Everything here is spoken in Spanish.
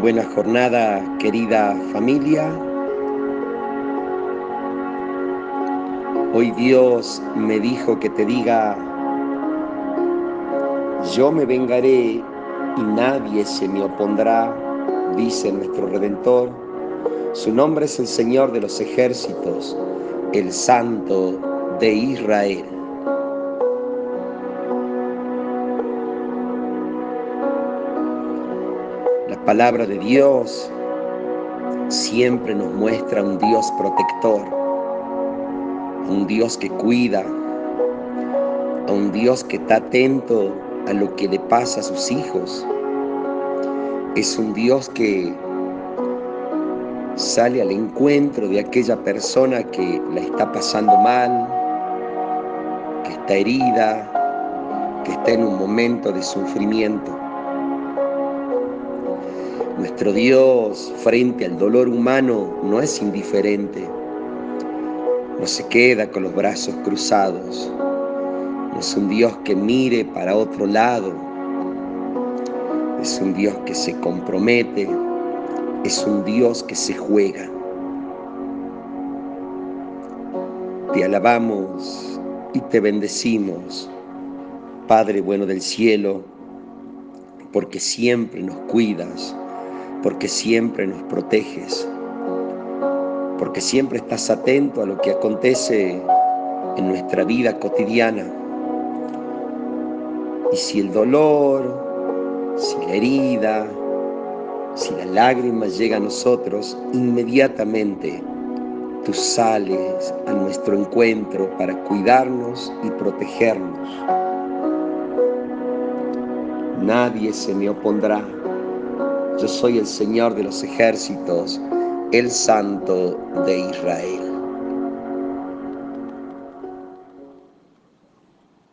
Buena jornada, querida familia. Hoy Dios me dijo que te diga, yo me vengaré y nadie se me opondrá, dice nuestro Redentor. Su nombre es el Señor de los ejércitos, el Santo de Israel. Palabra de Dios siempre nos muestra un Dios protector, un Dios que cuida, a un Dios que está atento a lo que le pasa a sus hijos. Es un Dios que sale al encuentro de aquella persona que la está pasando mal, que está herida, que está en un momento de sufrimiento. Nuestro Dios frente al dolor humano no es indiferente, no se queda con los brazos cruzados, no es un Dios que mire para otro lado, es un Dios que se compromete, es un Dios que se juega. Te alabamos y te bendecimos, Padre bueno del cielo, porque siempre nos cuidas, porque siempre nos proteges, porque siempre estás atento a lo que acontece en nuestra vida cotidiana. Y si el dolor, si la herida, si la lágrima llega a nosotros, inmediatamente tú sales a nuestro encuentro para cuidarnos y protegernos. Nadie se me opondrá. Yo soy el Señor de los ejércitos, el Santo de Israel.